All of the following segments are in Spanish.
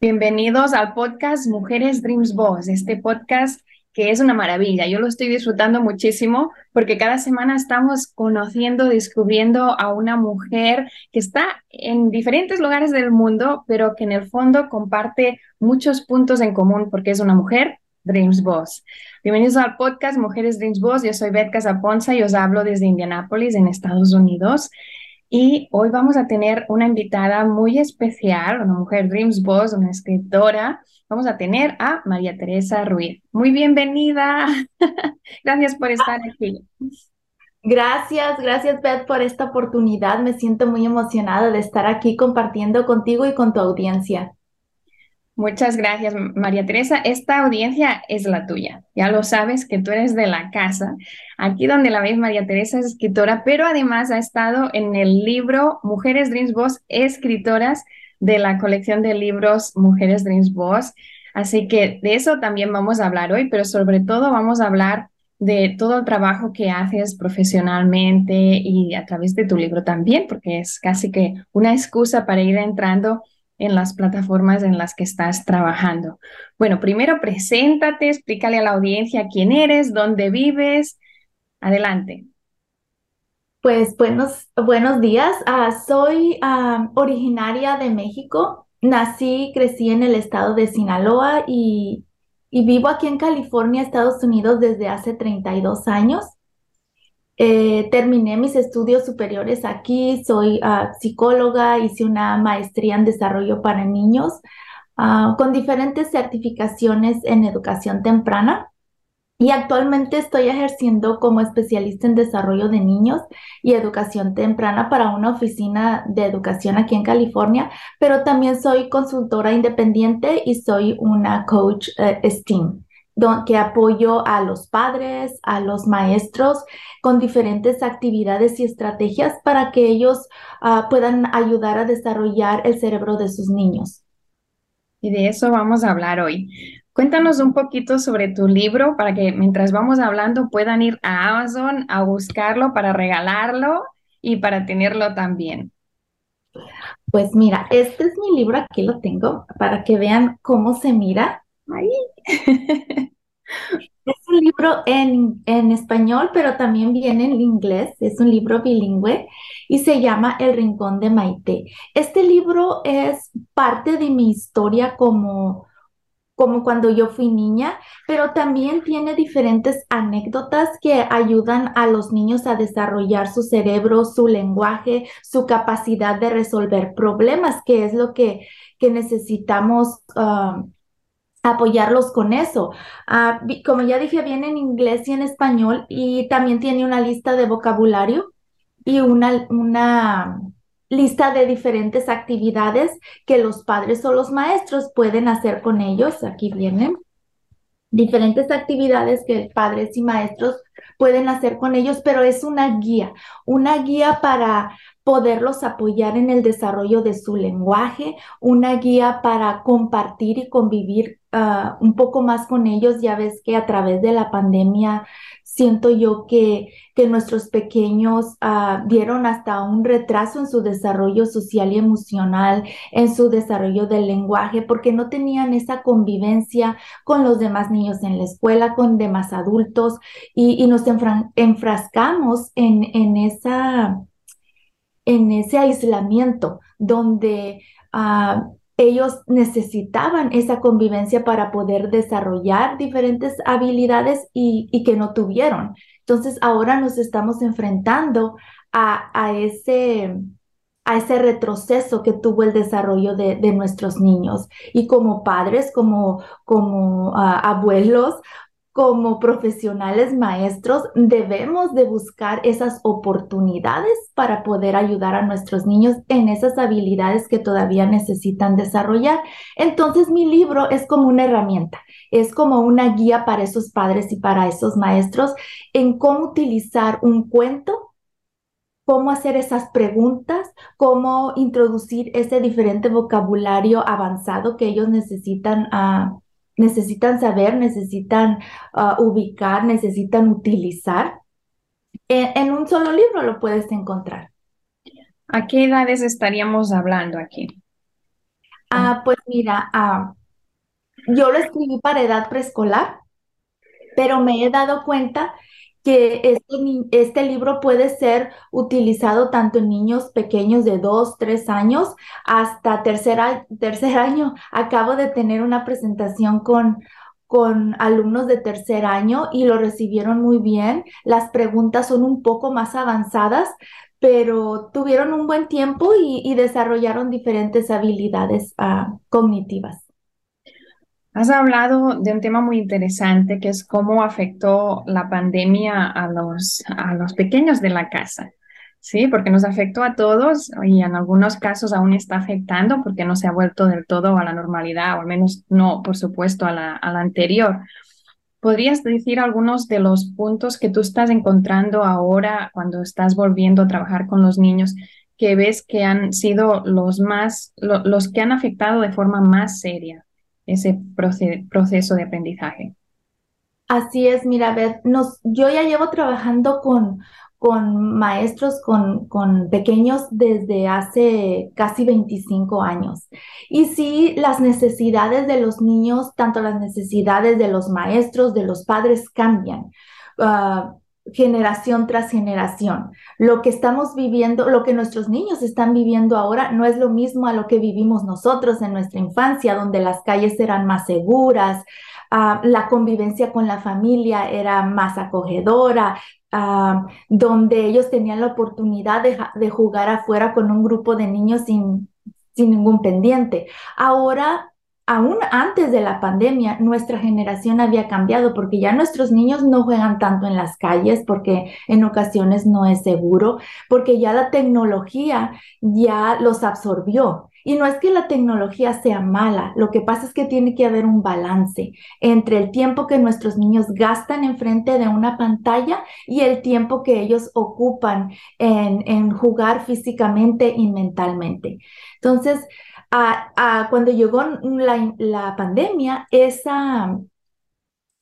Bienvenidos al podcast Mujeres Dreams Boss, este podcast que es una maravilla. Yo lo estoy disfrutando muchísimo porque cada semana estamos conociendo, descubriendo a una mujer que está en diferentes lugares del mundo, pero que en el fondo comparte muchos puntos en común porque es una mujer Dreams Boss. Bienvenidos al podcast Mujeres Dreams Boss. Yo soy Beth Casaponza y os hablo desde Indianápolis, en Estados Unidos. Y hoy vamos a tener una invitada muy especial, una mujer Dreams Boss, una escritora. Vamos a tener a María Teresa Ruiz. Muy bienvenida. gracias por estar aquí. Gracias, gracias Beth por esta oportunidad. Me siento muy emocionada de estar aquí compartiendo contigo y con tu audiencia. Muchas gracias, María Teresa. Esta audiencia es la tuya. Ya lo sabes que tú eres de la casa. Aquí donde la ves, María Teresa es escritora, pero además ha estado en el libro Mujeres Dreams Boss, escritoras de la colección de libros Mujeres Dreams Boss. Así que de eso también vamos a hablar hoy, pero sobre todo vamos a hablar de todo el trabajo que haces profesionalmente y a través de tu libro también, porque es casi que una excusa para ir entrando en las plataformas en las que estás trabajando. Bueno, primero preséntate, explícale a la audiencia quién eres, dónde vives. Adelante. Pues buenos, buenos días. Ah, soy originaria de México. Nací, crecí en el estado de Sinaloa y, y vivo aquí en California, Estados Unidos, desde hace 32 años. Eh, terminé mis estudios superiores aquí, soy ah, psicóloga, hice una maestría en desarrollo para niños ah, con diferentes certificaciones en educación temprana. Y actualmente estoy ejerciendo como especialista en desarrollo de niños y educación temprana para una oficina de educación aquí en California, pero también soy consultora independiente y soy una coach eh, STEAM que apoyo a los padres, a los maestros con diferentes actividades y estrategias para que ellos ah, puedan ayudar a desarrollar el cerebro de sus niños. Y de eso vamos a hablar hoy. Cuéntanos un poquito sobre tu libro para que mientras vamos hablando puedan ir a Amazon a buscarlo para regalarlo y para tenerlo también. Pues mira, este es mi libro, aquí lo tengo, para que vean cómo se mira. Ahí. Es un libro en, en, español, pero también viene en inglés. Es un libro bilingüe y se llama El Rincón de Maite. Este libro es parte de mi historia como, como cuando yo fui niña, pero también tiene diferentes anécdotas que ayudan a los niños a desarrollar su cerebro, su lenguaje, su capacidad de resolver problemas, que es lo que, que necesitamos. Ah, apoyarlos con eso. Ah, como ya dije, viene en inglés y en español y también tiene una lista de vocabulario y una, una lista de diferentes actividades que los padres o los maestros pueden hacer con ellos. Aquí vienen diferentes actividades que padres y maestros pueden hacer con ellos, pero es una guía, una guía para poderlos apoyar en el desarrollo de su lenguaje, una guía para compartir y convivir ah, un poco más con ellos. Ya ves que a través de la pandemia siento yo que, que nuestros pequeños uh, dieron hasta un retraso en su desarrollo social y emocional, en su desarrollo del lenguaje, porque no tenían esa convivencia con los demás niños en la escuela, con demás adultos, y, nos enfrascamos en, en esa en ese aislamiento donde ah, ellos necesitaban esa convivencia para poder desarrollar diferentes habilidades y, que no tuvieron. Entonces ahora nos estamos enfrentando a, a, ese, a ese retroceso que tuvo el desarrollo de, de nuestros niños. Y como padres, como, como uh, abuelos, como profesionales maestros debemos de buscar esas oportunidades para poder ayudar a nuestros niños en esas habilidades que todavía necesitan desarrollar. Entonces mi libro es como una herramienta, es como una guía para esos padres y para esos maestros en cómo utilizar un cuento cómo hacer esas preguntas, cómo introducir ese diferente vocabulario avanzado que ellos necesitan uh, necesitan saber, necesitan uh, ubicar, necesitan utilizar. En, un solo libro lo puedes encontrar. ¿A qué edades estaríamos hablando aquí? Ah, pues mira, uh, yo lo escribí para edad preescolar, pero me he dado cuenta que este, este, libro puede ser utilizado tanto en niños pequeños de 2, 3 años hasta tercer, tercer año. Acabo de tener una presentación con, con alumnos de tercer año y lo recibieron muy bien. Las preguntas son un poco más avanzadas, pero tuvieron un buen tiempo y, desarrollaron diferentes habilidades uh, cognitivas. Has hablado de un tema muy interesante que es cómo afectó la pandemia a los, a los pequeños de la casa. Sí, porque nos afectó a todos y en algunos casos aún está afectando porque no se ha vuelto del todo a la normalidad, o al menos no, por supuesto, a la, anterior. ¿Podrías decir algunos de los puntos que tú estás encontrando ahora cuando estás volviendo a trabajar con los niños que ves que han sido los más, los que han afectado de forma más seria? Ese proceso de aprendizaje. Así es, mira, ver, nos, yo ya llevo trabajando con, con maestros, con, con pequeños desde hace casi 25 años. Y sí, las necesidades de los niños, tanto las necesidades de los maestros, de los padres cambian. Uh, generación tras generación. Lo que estamos viviendo, lo que nuestros niños están viviendo ahora no es lo mismo a lo que vivimos nosotros en nuestra infancia, donde las calles eran más seguras, uh, la convivencia con la familia era más acogedora, uh, donde ellos tenían la oportunidad de, jugar afuera con un grupo de niños sin ningún pendiente. Ahora aún antes de la pandemia, nuestra generación había cambiado porque ya nuestros niños no juegan tanto en las calles porque en ocasiones no es seguro, porque ya la tecnología ya los absorbió. Y no es que la tecnología sea mala, lo que pasa es que tiene que haber un balance entre el tiempo que nuestros niños gastan enfrente de una pantalla y el tiempo que ellos ocupan en, jugar físicamente y mentalmente. Entonces, cuando llegó la, pandemia, esa,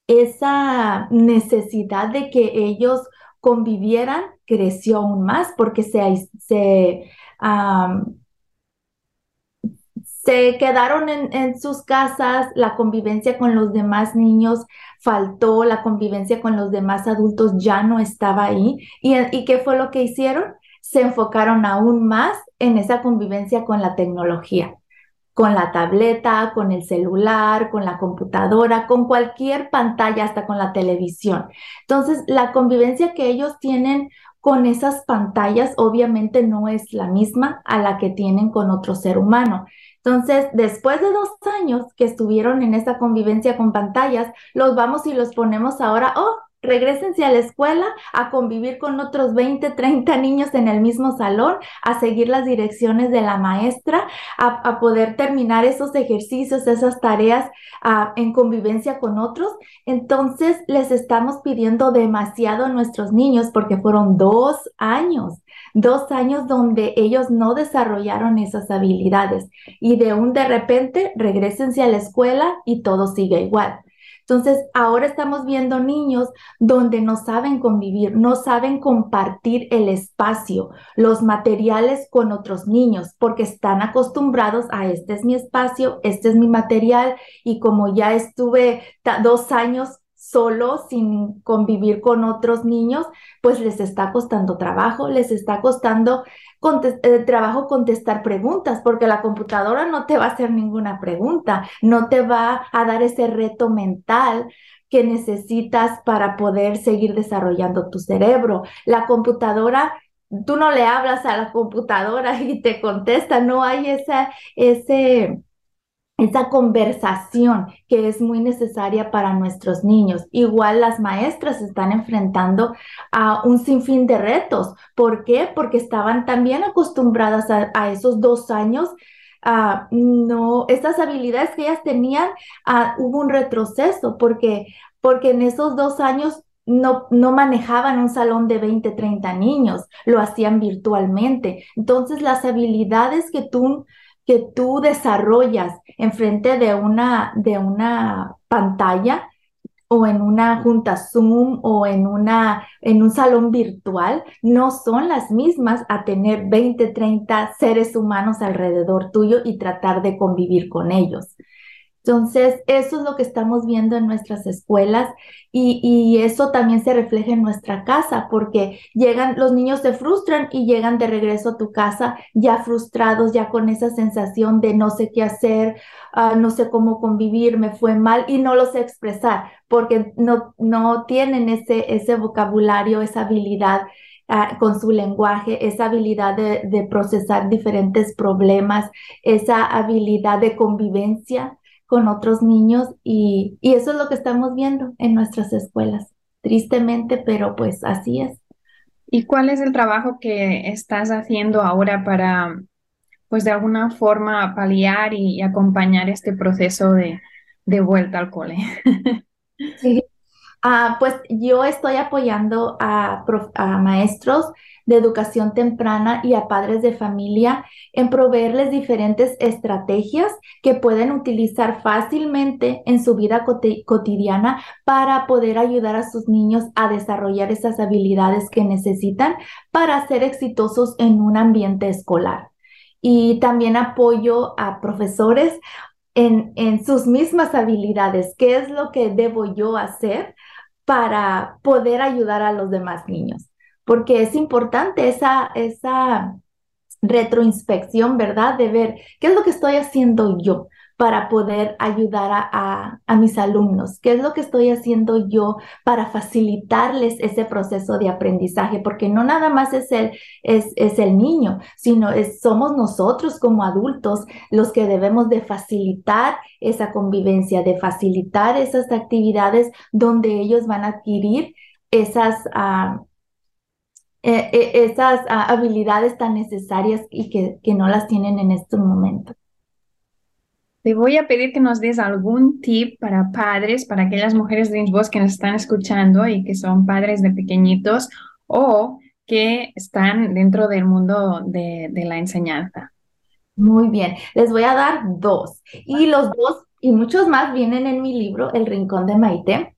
esa necesidad de que ellos convivieran creció aún más porque se, se, se quedaron en, sus casas, la convivencia con los demás niños faltó, la convivencia con los demás adultos ya no estaba ahí. ¿Y, y qué fue lo que hicieron? se enfocaron aún más en esa convivencia con la tecnología, con la tableta, con el celular, con la computadora, con cualquier pantalla, hasta con la televisión. Entonces, la convivencia que ellos tienen con esas pantallas obviamente no es la misma a la que tienen con otro ser humano. Entonces, después de dos años que estuvieron en esa convivencia con pantallas, los vamos y los ponemos ahora, oh, regresense a la escuela a convivir con otros 20, 30 niños en el mismo salón, a seguir las direcciones de la maestra, a, poder terminar esos ejercicios, esas tareas en convivencia con otros. Entonces les estamos pidiendo demasiado a nuestros niños porque fueron dos años, dos años donde ellos no desarrollaron esas habilidades y de un de repente regresense a la escuela y todo sigue igual. Entonces, ahora estamos viendo niños donde no saben convivir, no saben compartir el espacio, los materiales con otros niños, porque están acostumbrados a este es mi espacio, este es mi material y como ya estuve dos años solo sin convivir con otros niños, pues les está costando trabajo, les está costando eh, trabajo contestar preguntas, porque la computadora no te va a hacer ninguna pregunta, no te va a dar ese reto mental que necesitas para poder seguir desarrollando tu cerebro. La computadora tú no le hablas a la computadora y te contesta, no hay esa, ese, esa conversación que es muy necesaria para nuestros niños. Igual las maestras están enfrentando a un sinfín de retos. ¿Por qué? Porque estaban también acostumbradas a, esos dos años. Uh, no, esas habilidades que ellas tenían, hubo un retroceso porque, porque en esos dos años no, no, manejaban un salón de 20, 30 niños, lo hacían virtualmente. Entonces, las habilidades que tú que tú desarrollas enfrente de una, de una pantalla o en una junta Zoom o en, una, en un salón virtual no son las mismas a tener 20, 30 seres humanos alrededor tuyo y tratar de convivir con ellos. Entonces, eso es lo que estamos viendo en nuestras escuelas y, eso también se refleja en nuestra casa porque llegan, los niños se frustran y llegan de regreso a tu casa ya frustrados, ya con esa sensación de no sé qué hacer, ah, no sé cómo convivir, me fue mal y no lo sé expresar porque no, no tienen ese, ese vocabulario, esa habilidad ah, con su lenguaje, esa habilidad de, de, procesar diferentes problemas, esa habilidad de convivencia con otros niños y, eso es lo que estamos viendo en nuestras escuelas, tristemente, pero pues así es. ¿Y cuál es el trabajo que estás haciendo ahora para, pues de alguna forma, paliar y, acompañar este proceso de, vuelta al cole? sí. Ah, pues yo estoy apoyando a, a maestros de educación temprana y a padres de familia en proveerles diferentes estrategias que pueden utilizar fácilmente en su vida cotidiana para poder ayudar a sus niños a desarrollar esas habilidades que necesitan para ser exitosos en un ambiente escolar. Y también apoyo a profesores en, en sus mismas habilidades. ¿Qué es lo que debo yo hacer para poder ayudar a los demás niños? Porque es importante esa, esa retroinspección, ¿verdad? De ver qué es lo que estoy haciendo yo para poder ayudar a, mis alumnos, qué es lo que estoy haciendo yo para facilitarles ese proceso de aprendizaje, porque no nada más es el, es, es el niño, sino es, somos nosotros como adultos los que debemos de facilitar esa convivencia, de facilitar esas actividades donde ellos van a adquirir esas... Uh, eh, eh, esas ah, habilidades tan necesarias y que, que no las tienen en estos momentos. Te voy a pedir que nos des algún tip para padres, para aquellas mujeres de Boss que nos están escuchando y que son padres de pequeñitos o que están dentro del mundo de, de la enseñanza. Muy bien, les voy a dar dos. Y los dos y muchos más vienen en mi libro, El Rincón de Maite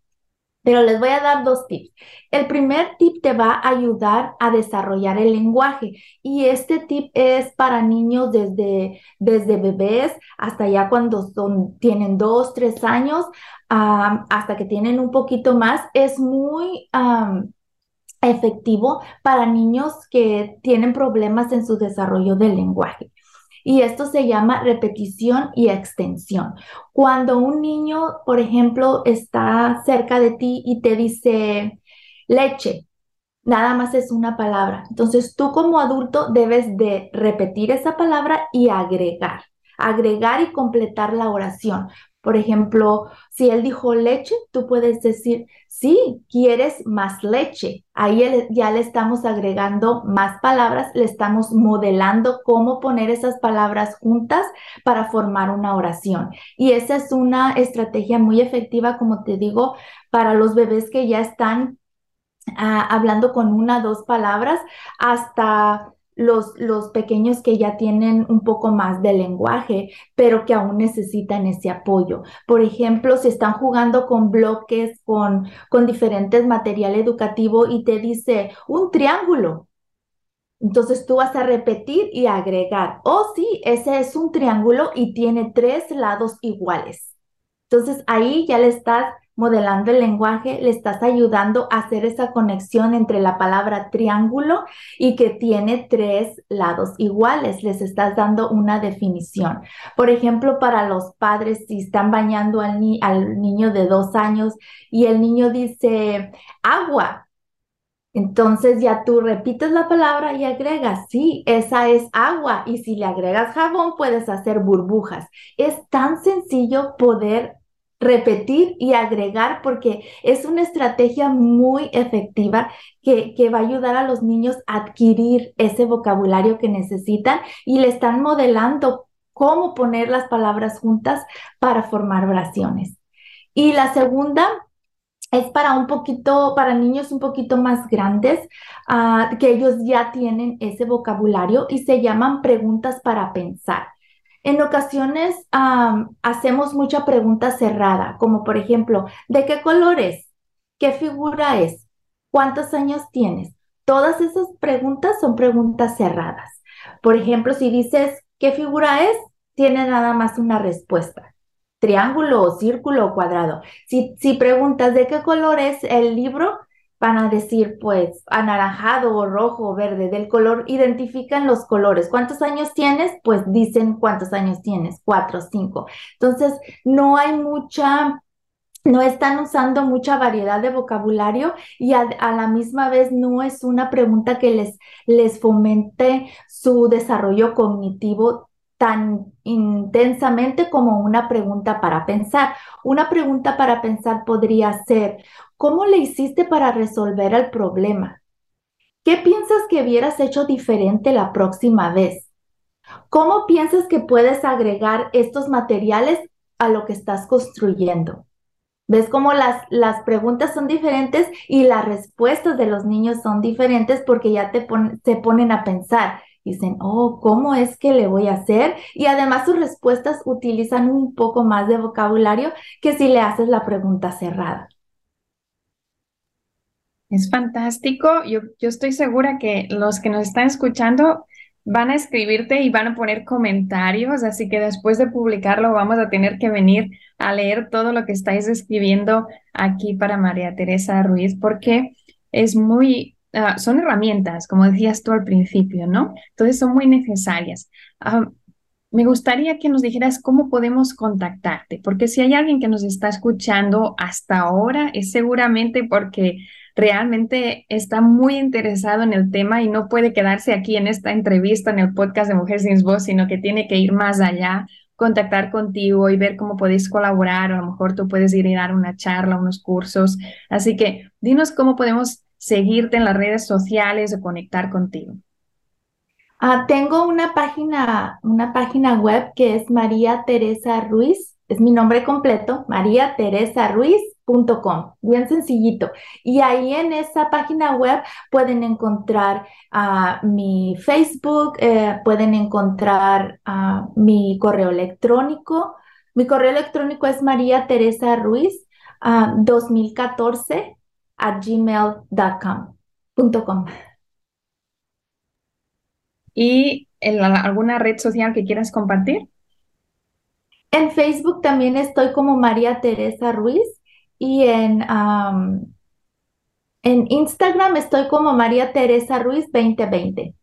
pero les voy a dar dos tips. El primer tip te va a ayudar a desarrollar el lenguaje y este tip es para niños desde, desde bebés hasta ya cuando son, tienen dos, tres años, hasta que tienen un poquito más. Es muy... efectivo para niños que tienen problemas en su desarrollo del lenguaje y esto se llama repetición y extensión. Cuando un niño, por ejemplo, está cerca de ti y te dice leche, nada más es una palabra. Entonces tú como adulto debes de repetir esa palabra y agregar, agregar y completar la oración. Por ejemplo, si él dijo leche, tú puedes decir, sí, quieres más leche. Ahí ya le estamos agregando más palabras, le estamos modelando cómo poner esas palabras juntas para formar una oración. Y esa es una estrategia muy efectiva, como te digo, para los bebés que ya están ah, hablando con una, dos palabras, hasta los, los pequeños que ya tienen un poco más de lenguaje, pero que aún necesitan ese apoyo. Por ejemplo, si están jugando con bloques, con, con diferentes material educativo y te dice un triángulo, entonces tú vas a repetir y agregar, oh sí, ese es un triángulo y tiene tres lados iguales. Entonces ahí ya le estás modelando el lenguaje, le estás ayudando a hacer esa conexión entre la palabra triángulo y que tiene tres lados iguales. Les estás dando una definición. Por ejemplo, para los padres, si están bañando al, niño de dos años y el niño dice agua, entonces ya tú repites la palabra y agregas, sí, esa es agua. Y si le agregas jabón, puedes hacer burbujas. Es tan sencillo poder repetir y agregar porque es una estrategia muy efectiva que, que, va a ayudar a los niños a adquirir ese vocabulario que necesitan y le están modelando cómo poner las palabras juntas para formar oraciones. Y la segunda es para un poquito, para niños un poquito más grandes, ah, que ellos ya tienen ese vocabulario y se llaman preguntas para pensar. En ocasiones hacemos mucha pregunta cerrada, como por ejemplo, ¿de qué color es? ¿Qué figura es? ¿Cuántos años tienes? Todas esas preguntas son preguntas cerradas. Por ejemplo, si dices, ¿qué figura es? Tiene nada más una respuesta triángulo círculo o cuadrado. Si, si preguntas de qué color es el libro, van a decir pues anaranjado o rojo o verde. Del color identifican los colores. ¿Cuántos años tienes? Pues dicen cuántos años tienes, cuatro, cinco. Entonces, no hay mucha no están usando mucha variedad de vocabulario y a, la misma vez no es una pregunta que les, les fomente su desarrollo cognitivo tan intensamente como una pregunta para pensar. Una pregunta para pensar podría ser, ¿cómo le hiciste para resolver el problema? ¿Qué piensas que hubieras hecho diferente la próxima vez? ¿Cómo piensas que puedes agregar estos materiales a lo que estás construyendo? ¿Ves cómo las, las preguntas son diferentes y las respuestas de los niños son diferentes porque ya te se ponen a pensar? dicen, oh, ¿cómo es que le voy a hacer? Y además sus respuestas utilizan un poco más de vocabulario que si le haces la pregunta cerrada. Es fantástico. Yo, yo estoy segura que los que nos están escuchando van a escribirte y van a poner comentarios, así que después de publicarlo vamos a tener que venir a leer todo lo que estáis escribiendo aquí para María Teresa Ruiz, porque es muy Ah, son herramientas, como decías tú al principio, ¿no? Entonces son muy necesarias. Ah, me gustaría que nos dijeras cómo podemos contactarte, porque si hay alguien que nos está escuchando hasta ahora, es seguramente porque realmente está muy interesado en el tema y no puede quedarse aquí en esta entrevista, en el podcast de Mujeres Sin Voz, sino que tiene que ir más allá, contactar contigo y ver cómo podéis colaborar, o a lo mejor tú puedes ir a dar una charla, unos cursos. Así que dinos cómo podemos seguirte en las redes sociales o conectar contigo? Ah, tengo una página, una página web que es María Teresa Ruiz, es mi nombre completo, mariateresaruiz.com, bien sencillito. Y ahí en esa página web pueden encontrar uh, mi Facebook, eh, pueden encontrar uh, mi correo electrónico. Mi correo electrónico es María Teresa Ruiz 2014 at gmail.com. ¿Y en alguna red social que quieras compartir? En Facebook también estoy como María Teresa Ruiz y en, en Instagram estoy como María Teresa Ruiz 2020.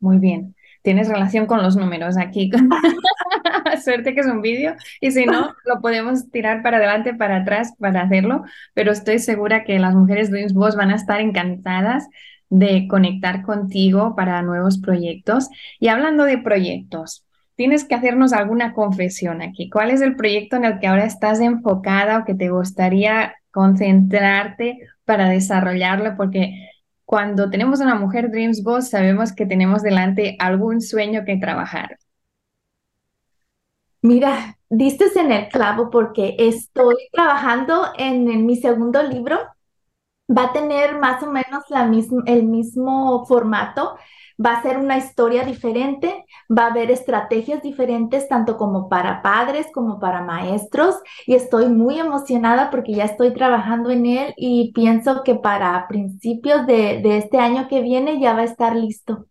Muy bien tienes relación con los números aquí. Suerte que es un vídeo y si no, lo podemos tirar para adelante, para atrás para hacerlo, pero estoy segura que las mujeres Dreams Boss van a estar encantadas de conectar contigo para nuevos proyectos. Y hablando de proyectos, tienes que hacernos alguna confesión aquí. ¿Cuál es el proyecto en el que ahora estás enfocada o que te gustaría concentrarte para desarrollarlo? Porque cuando tenemos una mujer Dreams Boss, sabemos que tenemos delante algún sueño que trabajar. Mira, diste en el clavo porque estoy trabajando en, mi segundo libro. Va a tener más o menos el mismo formato va a ser una historia diferente, va a haber estrategias diferentes tanto como para padres como para maestros y estoy muy emocionada porque ya estoy trabajando en él y pienso que para principios de, este año que viene ya va a estar listo.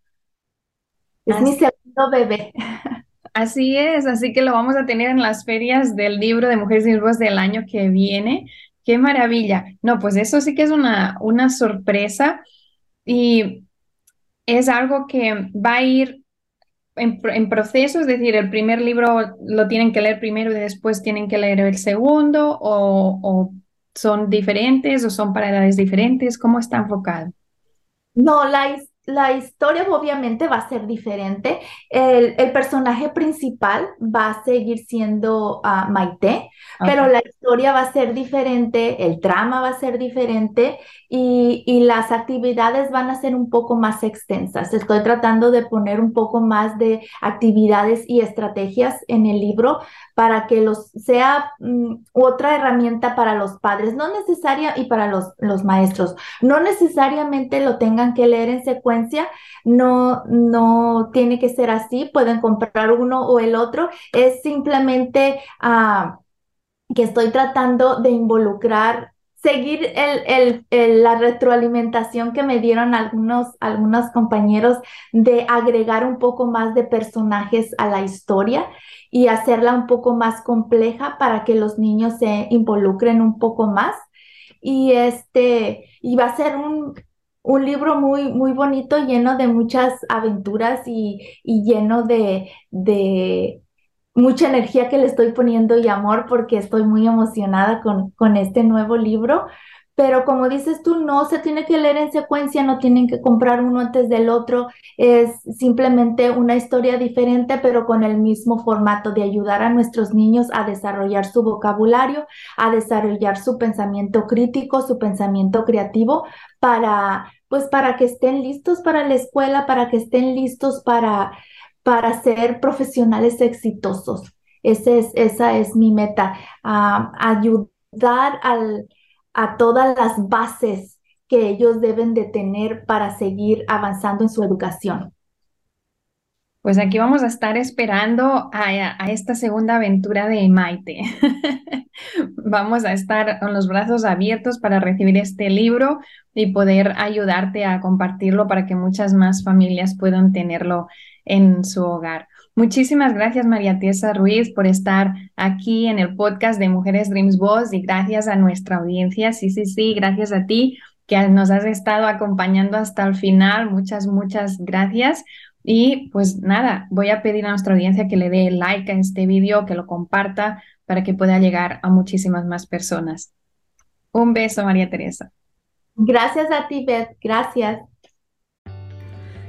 Es mi segundo bebé. Así es, así que lo vamos a tener en las ferias del libro de Mujeres sin Voz del año que viene. Qué maravilla. No, pues eso sí que es una, una sorpresa y es algo que va a ir en, en, proceso, es decir, el primer libro lo tienen que leer primero y después tienen que leer el segundo o, o son diferentes o son para edades diferentes, ¿cómo está enfocado? No, la, la historia obviamente va a ser diferente. El, el personaje principal va a seguir siendo uh, Maite, okay. pero la historia va a ser diferente, el trama va a ser diferente y, y, las actividades van a ser un poco más extensas. Estoy tratando de poner un poco más de actividades y estrategias en el libro para que los sea um, otra herramienta para los padres, no necesaria y para los, los maestros. No necesariamente lo tengan que leer en secuencia no, no tiene que ser así, pueden comprar uno o el otro, es simplemente uh, que estoy tratando de involucrar seguir la retroalimentación que me dieron algunos, compañeros de agregar un poco más de personajes a la historia y hacerla un poco más compleja para que los niños se involucren un poco más. Y este, y va a ser un, libro muy, bonito, lleno de muchas aventuras y, lleno de, mucha energía que le estoy poniendo y amor porque estoy muy emocionada con, con este nuevo libro. Pero como dices tú, no se tiene que leer en secuencia, no tienen que comprar uno antes del otro, es simplemente una historia diferente, pero con el mismo formato de ayudar a nuestros niños a desarrollar su vocabulario, a desarrollar su pensamiento crítico, su pensamiento creativo, para, pues para que estén listos para la escuela, para que estén listos para, para ser profesionales exitosos. Esa es mi meta, ayudar a todas las bases que ellos deben de tener para seguir avanzando en su educación. Pues aquí vamos a estar esperando a, a esta segunda aventura de Maite. vamos a estar con los brazos abiertos para recibir este libro y poder ayudarte a compartirlo para que muchas más familias puedan tenerlo en su hogar. Muchísimas gracias, María Teresa Ruiz, por estar aquí en el podcast de Mujeres Dreams Boss y gracias a nuestra audiencia. Sí, sí, sí, gracias a ti que nos has estado acompañando hasta el final. Muchas, muchas gracias. Y pues nada, voy a pedir a nuestra audiencia que le dé like a este vídeo, que lo comparta para que pueda llegar a muchísimas más personas. Un beso, María Teresa. Gracias a ti, Beth. Gracias.